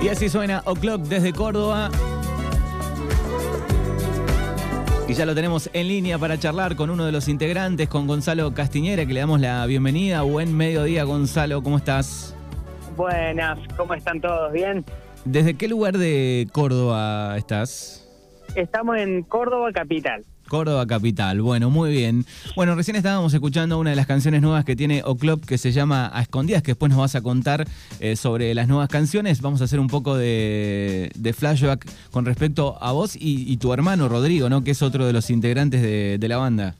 Y así suena O'Clock desde Córdoba. Y ya lo tenemos en línea para charlar con uno de los integrantes, con Gonzalo Castiñera, que le damos la bienvenida. Buen mediodía, Gonzalo, ¿cómo estás? Buenas, ¿cómo están todos? ¿Bien? ¿Desde qué lugar de Córdoba estás? Estamos en Córdoba Capital. Córdoba Capital. Bueno, muy bien. Bueno, recién estábamos escuchando una de las canciones nuevas que tiene O'Clock que se llama A Escondidas, que después nos vas a contar eh, sobre las nuevas canciones. Vamos a hacer un poco de, flashback con respecto a vos y, tu hermano Rodrigo, ¿no? Que es otro de los integrantes de, la banda.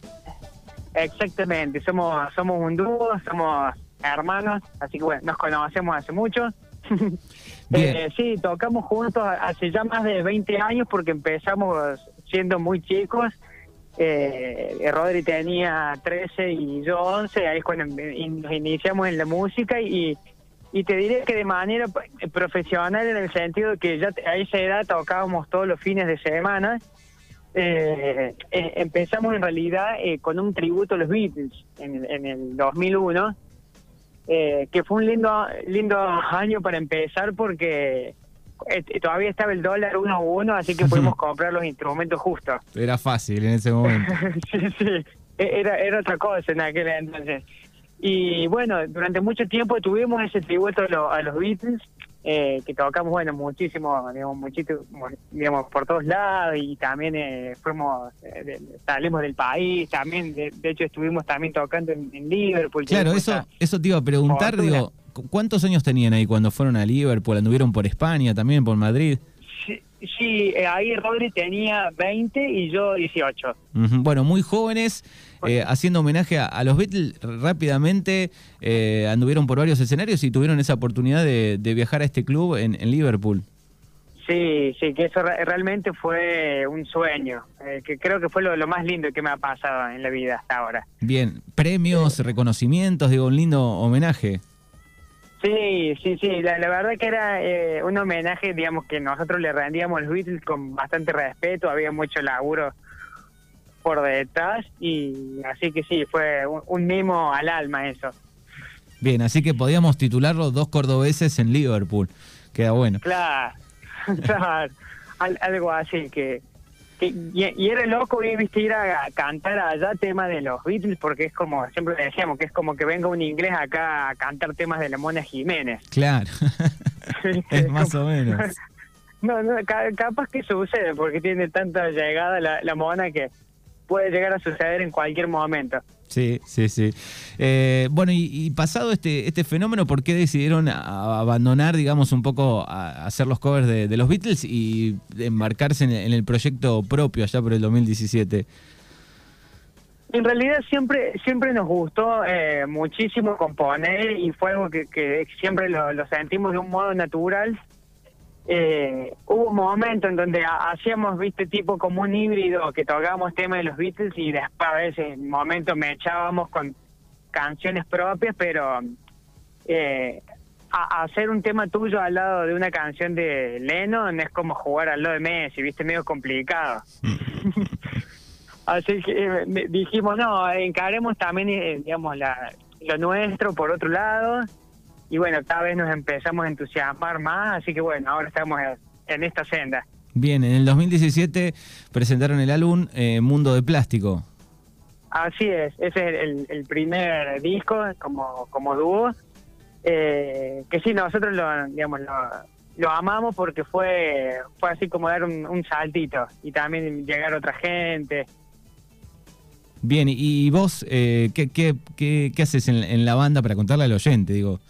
Exactamente, somos, somos un dúo, somos hermanos, así que bueno, nos conocemos hace mucho. Eh, sí, tocamos juntos hace ya más de 20 años porque empezamos siendo muy chicos eh, Rodri tenía 13 y yo 11, ahí es cuando nos iniciamos en la música y, y te diré que de manera profesional en el sentido que ya a esa edad tocábamos todos los fines de semana. Eh, eh, empezamos en realidad eh, con un tributo a los Beatles en, en el 2001, que fue un lindo lindo año para empezar porque eh, todavía estaba el dólar uno a uno, así que pudimos comprar los instrumentos justos. Era fácil en ese momento. sí, sí, e-, era, era otra cosa en aquel entonces. Y bueno, durante mucho tiempo tuvimos ese tributo a, los Beatles, eh, que tocamos, bueno, muchísimo, digamos, muchísimo, digamos, por todos lados y también eh, fuimos, eh, salimos del país, también, de, hecho estuvimos también tocando en, Liverpool. Claro, eso, eso te iba a preguntar, digo, ¿Cuántos años tenían ahí cuando fueron a Liverpool? ¿Anduvieron por España también, por Madrid? Sí, eh, ahí Rodri tenía 20 y yo 18. Bueno, muy jóvenes, eh, haciendo homenaje a, los Beatles, rápidamente eh, anduvieron por varios escenarios y tuvieron esa oportunidad de, viajar a este club en, Liverpool. Sí, sí, que eso realmente fue un sueño, que creo que fue lo, más lindo que me ha pasado en la vida hasta ahora. Bien, premios, reconocimientos, digo, un lindo homenaje. Sí, sí, sí, la, verdad que era eh, un homenaje, digamos, que nosotros le rendíamos a los Beatles con bastante respeto, había mucho laburo por detrás y así que sí, fue un, mimo al alma eso. Bien, así que podíamos titularlo dos cordobeses en Liverpool, queda bueno. Claro, claro, algo así que y, era loco viste ir a cantar allá temas de los Beatles porque es como siempre decíamos que es como que venga un inglés acá a cantar temas de la Mona Jiménez. Claro. Es más o menos. No no capaz que sucede porque tiene tanta llegada la, la Mona que puede llegar a suceder en cualquier momento Sí, sí, sí. Eh, bueno, y, pasado este, este fenómeno, ¿por qué decidieron abandonar, digamos, un poco a, hacer los covers de, los Beatles y embarcarse en, el proyecto propio allá por el 2017? En realidad siempre siempre nos gustó eh, muchísimo componer y fue algo que, que siempre lo, lo sentimos de un modo natural eh, hubo un momento en donde hacíamos, viste, tipo como un híbrido, que tocábamos temas de los Beatles y después a ese momento me echábamos con canciones propias, pero eh, hacer un tema tuyo al lado de una canción de Lennon es como jugar al lado de Messi, viste, medio complicado. Así que eh, dijimos, no, encaremos también, eh, digamos, la, lo nuestro por otro lado y bueno, cada vez nos empezamos a entusiasmar más, así que bueno, ahora estamos en esta senda. Bien, en el 2017 presentaron el álbum eh, Mundo de Plástico. Así es, ese es el, primer disco como, como dúo, eh, que sí, nosotros lo, digamos, lo, amamos porque fue, fue así como dar un, saltito y también llegar a otra gente. Bien, y vos, eh, ¿qué, qué, qué, haces en, en, la banda para contarle al oyente? Digo,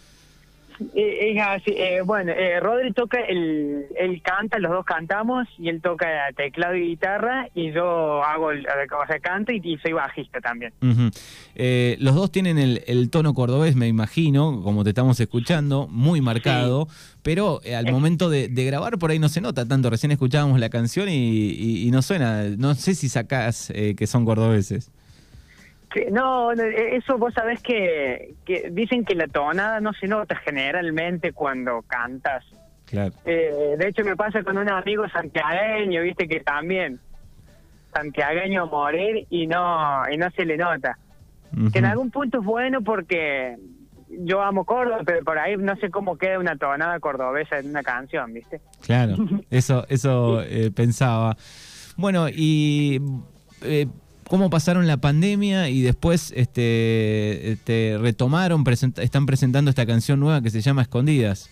eh, es así, eh, bueno, eh, Rodri toca, el, él canta, los dos cantamos, y él toca teclado y guitarra, y yo hago, el, o sea, canto y, soy bajista también. los dos tienen el, tono cordobés, me imagino, como te estamos escuchando, muy marcado, pero al momento de, grabar por ahí no se nota tanto, recién escuchábamos la canción y, y no suena, no sé si sacás que son cordobeses no, e, eso vos sabés que, que, dicen que la tonada no se nota generalmente cuando cantas. Claro. Eh, de hecho me pasa con un amigo santiagueño, viste que también santiagueño a morir y no y no se le nota. Que en algún punto es bueno porque yo amo Córdoba, pero por ahí no sé cómo queda una tonada cordobesa en una canción, ¿viste? Claro, eso, eso eh, pensaba. Bueno, y eh, cómo pasaron la pandemia y después este, este retomaron, están presentando esta canción nueva que se llama Escondidas.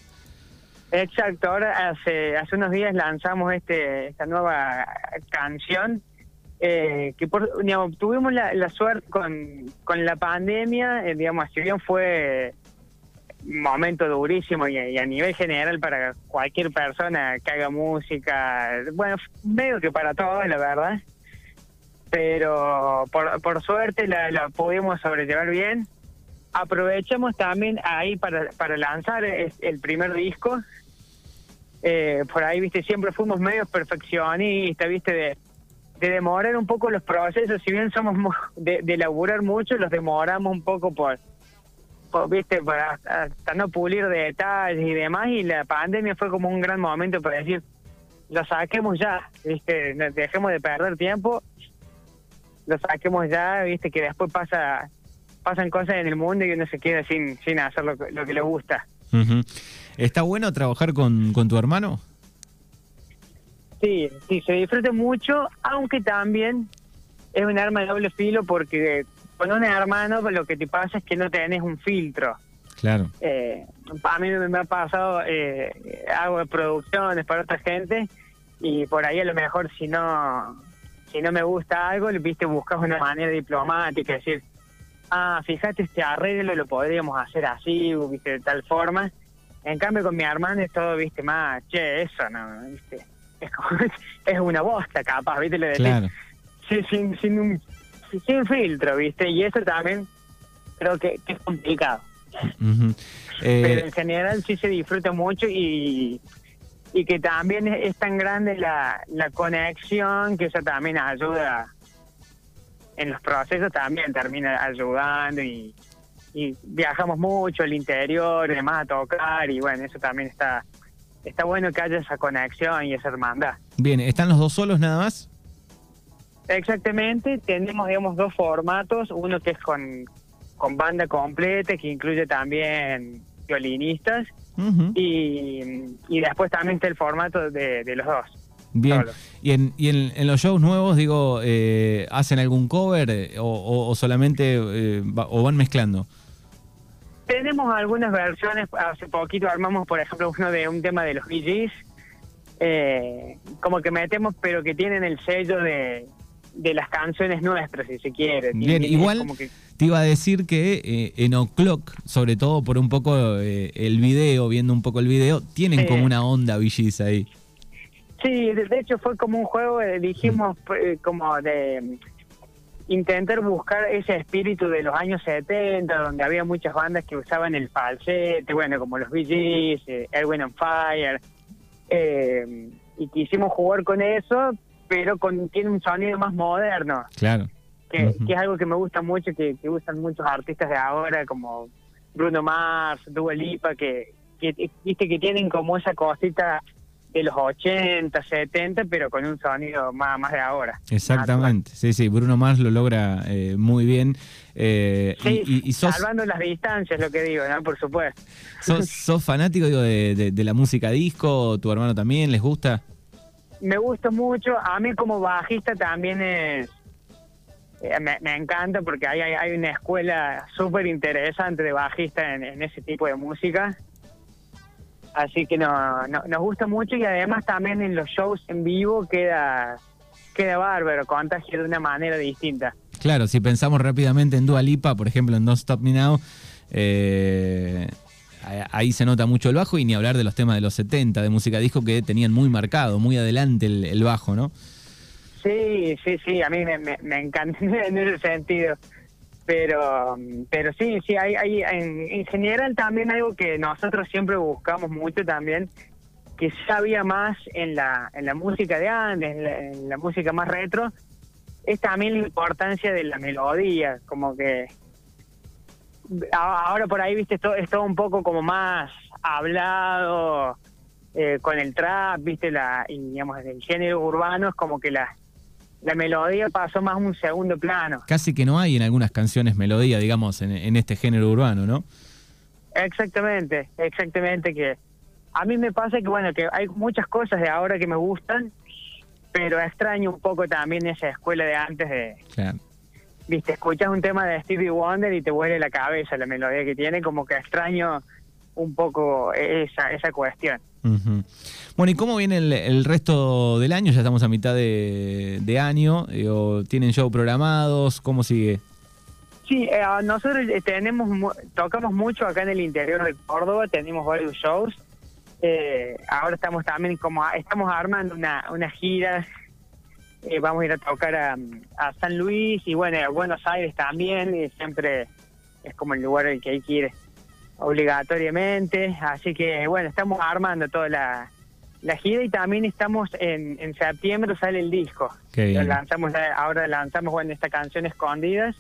Exacto, ahora hace, hace unos días lanzamos este, esta nueva canción eh, que por, tuvimos la, suerte con, con la pandemia, eh, digamos, si bien fue un momento durísimo y, a nivel general para cualquier persona que haga música, bueno, medio que para todos, la verdad, pero por, por suerte la, pudimos sobrellevar bien. Aprovechamos también ahí para, para lanzar el primer disco. Eh, por ahí, viste, siempre fuimos medio perfeccionistas, viste, de de demorar un poco los procesos, si bien somos de, de laburar mucho, los demoramos un poco por, viste, para hasta no pulir detalles y demás, y la pandemia fue como un gran momento para decir, lo saquemos ya, viste, dejemos de perder tiempo, lo saquemos ya, viste, que después pasa pasan cosas en el mundo y uno se queda sin, sin hacer lo, que le gusta. ¿Está bueno trabajar con, con tu hermano? Sí, sí, se disfruta mucho, aunque también es un arma de doble filo porque con un hermano lo que te pasa es que no tenés un filtro. Claro. Eh, a mí me ha pasado, eh, hago producciones para otra gente y por ahí a lo mejor si no si no me gusta algo, viste, buscas una manera diplomática, decir, ah, fíjate este arreglo, lo podríamos hacer así, viste, de tal forma. En cambio con mi hermano es todo, viste, más, che, eso, ¿no? ¿Viste? es, una bosta capaz, ¿viste? Le claro. sin, sin, sin, filtro, ¿viste? Y eso también creo que, es complicado. Pero eh, en general sí se disfruta mucho y, y que también es, tan grande la, la conexión que eso también ayuda en los procesos también termina ayudando y, y viajamos mucho al interior y demás a tocar y bueno, eso también está está bueno que haya esa conexión y esa hermandad. Bien, ¿están los dos solos nada más? Exactamente, tenemos digamos dos formatos, uno que es con, con banda completa, que incluye también violinistas, y, y, después también está el formato de, los dos. Bien, y, en, y en, los shows nuevos, digo, eh, ¿hacen algún cover eh, o, solamente eh, o van mezclando? Tenemos algunas versiones, hace poquito armamos, por ejemplo, uno de un tema de los eh, como que metemos, pero que tienen el sello de, de las canciones nuestras, si se quiere. Bien, igual te iba a decir que eh, en O'Clock, sobre todo por un poco eh, el video, viendo un poco el video, tienen como una onda VGs ahí. Sí, de, hecho fue como un juego, dijimos, como de intentar buscar ese espíritu de los años 70, donde había muchas bandas que usaban el falsete, bueno, como los Gees, eh, Erwin and Fire, eh, y quisimos jugar con eso, pero con tiene un sonido más moderno. Claro. Que, es algo que me gusta mucho, que, usan muchos artistas de ahora, como Bruno Mars, Dua Lipa, que, que, viste que tienen como esa cosita de los 80, 70, pero con un sonido más, más de ahora. Exactamente, sí, sí, Bruno Mars lo logra eh, muy bien. Eh, y, salvando las distancias, lo que digo, ¿no? Por supuesto. ¿Sos, fanático digo, de, la música disco? ¿Tu hermano también les gusta? Me gusta mucho. A mí como bajista también es... Eh, me, encanta porque hay, hay, una escuela súper interesante de bajista en, ese tipo de música. Así que no, nos gusta mucho y además también en los shows en vivo queda, queda bárbaro, contagia de una manera distinta. Claro, si pensamos rápidamente en Dua Lipa, por ejemplo, en Don't Stop Me Now, eh, ahí se nota mucho el bajo y ni hablar de los temas de los 70 de música disco que tenían muy marcado, muy adelante el, bajo, ¿no? Sí, sí, sí, a mí me, me, me encanta en ese sentido pero pero sí sí hay, hay en, general también algo que nosotros siempre buscamos mucho también que ya había más en la en la música de antes en la, música más retro es también la importancia de la melodía como que ahora por ahí viste esto es todo un poco como más hablado eh, con el trap viste la y digamos el género urbano es como que la la melodía pasó más a un segundo plano. Casi que no hay en algunas canciones melodía, digamos, en, este género urbano, ¿no? Exactamente, exactamente que a mí me pasa que bueno que hay muchas cosas de ahora que me gustan, pero extraño un poco también esa escuela de antes de claro. Viste, escuchas un tema de Stevie Wonder y te vuelve la cabeza la melodía que tiene, como que extraño un poco esa esa cuestión. Bueno, ¿y cómo viene el, resto del año? Ya estamos a mitad de, año. ¿Tienen show programados? ¿Cómo sigue? Sí, eh, nosotros eh, tenemos tocamos mucho acá en el interior de Córdoba, tenemos varios shows. Eh, ahora estamos también como estamos armando una, una gira. Vamos a ir a tocar a, San Luis y bueno, a Buenos Aires también. Y siempre es como el lugar al que hay que ir obligatoriamente. Así que bueno, estamos armando toda la, la gira y también estamos en, en septiembre sale el disco. lanzamos ahora lanzamos bueno esta canción Escondidas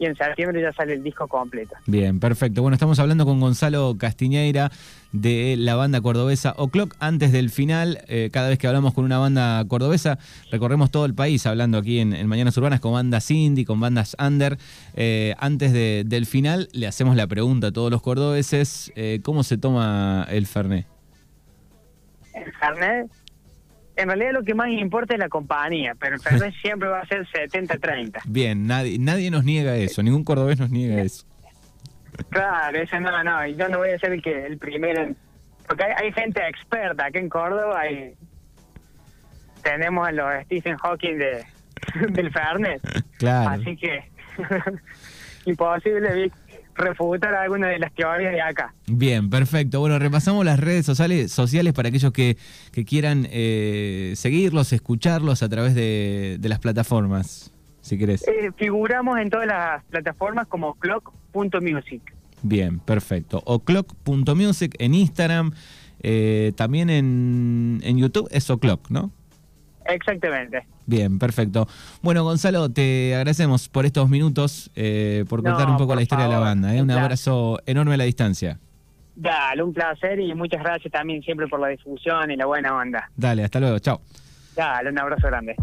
y en septiembre ya sale el disco completo. Bien, perfecto. Bueno, estamos hablando con Gonzalo Castiñeira de la banda cordobesa O'Clock. Antes del final, eh, cada vez que hablamos con una banda cordobesa, recorremos todo el país hablando aquí en, Mañanas Urbanas con bandas indie, con bandas under. Eh, antes del final, le hacemos la pregunta a todos los cordobeses, eh, ¿cómo se toma el Fernet? El Fernet en realidad lo que más importa es la compañía, pero el Fernet siempre va a ser 70-30. Bien, nadie, nadie nos niega eso, ningún cordobés nos niega eso. Claro, ese no, no, y yo no voy a ser el, que, el primero, porque hay, gente experta aquí en Córdoba y tenemos a los Stephen Hawking de, del Fernet. Claro. Así que imposible, Vic refutar alguna de las teorías de acá. Bien, perfecto. Bueno, repasamos las redes sociales, sociales para aquellos que, que quieran eh, seguirlos, escucharlos a través de, las plataformas, si querés. Eh, figuramos en todas las plataformas como clock.music. Bien, perfecto. O clock.music en Instagram, eh, también en, en YouTube es O'Clock, ¿no? Exactamente. Bien, perfecto. Bueno, Gonzalo, te agradecemos por estos minutos, eh, por contar un poco la historia de la banda. ¿eh? Un abrazo enorme a la distancia. Dale, un placer y muchas gracias también siempre por la difusión y la buena onda. Dale, hasta luego, chao. Dale, un abrazo grande.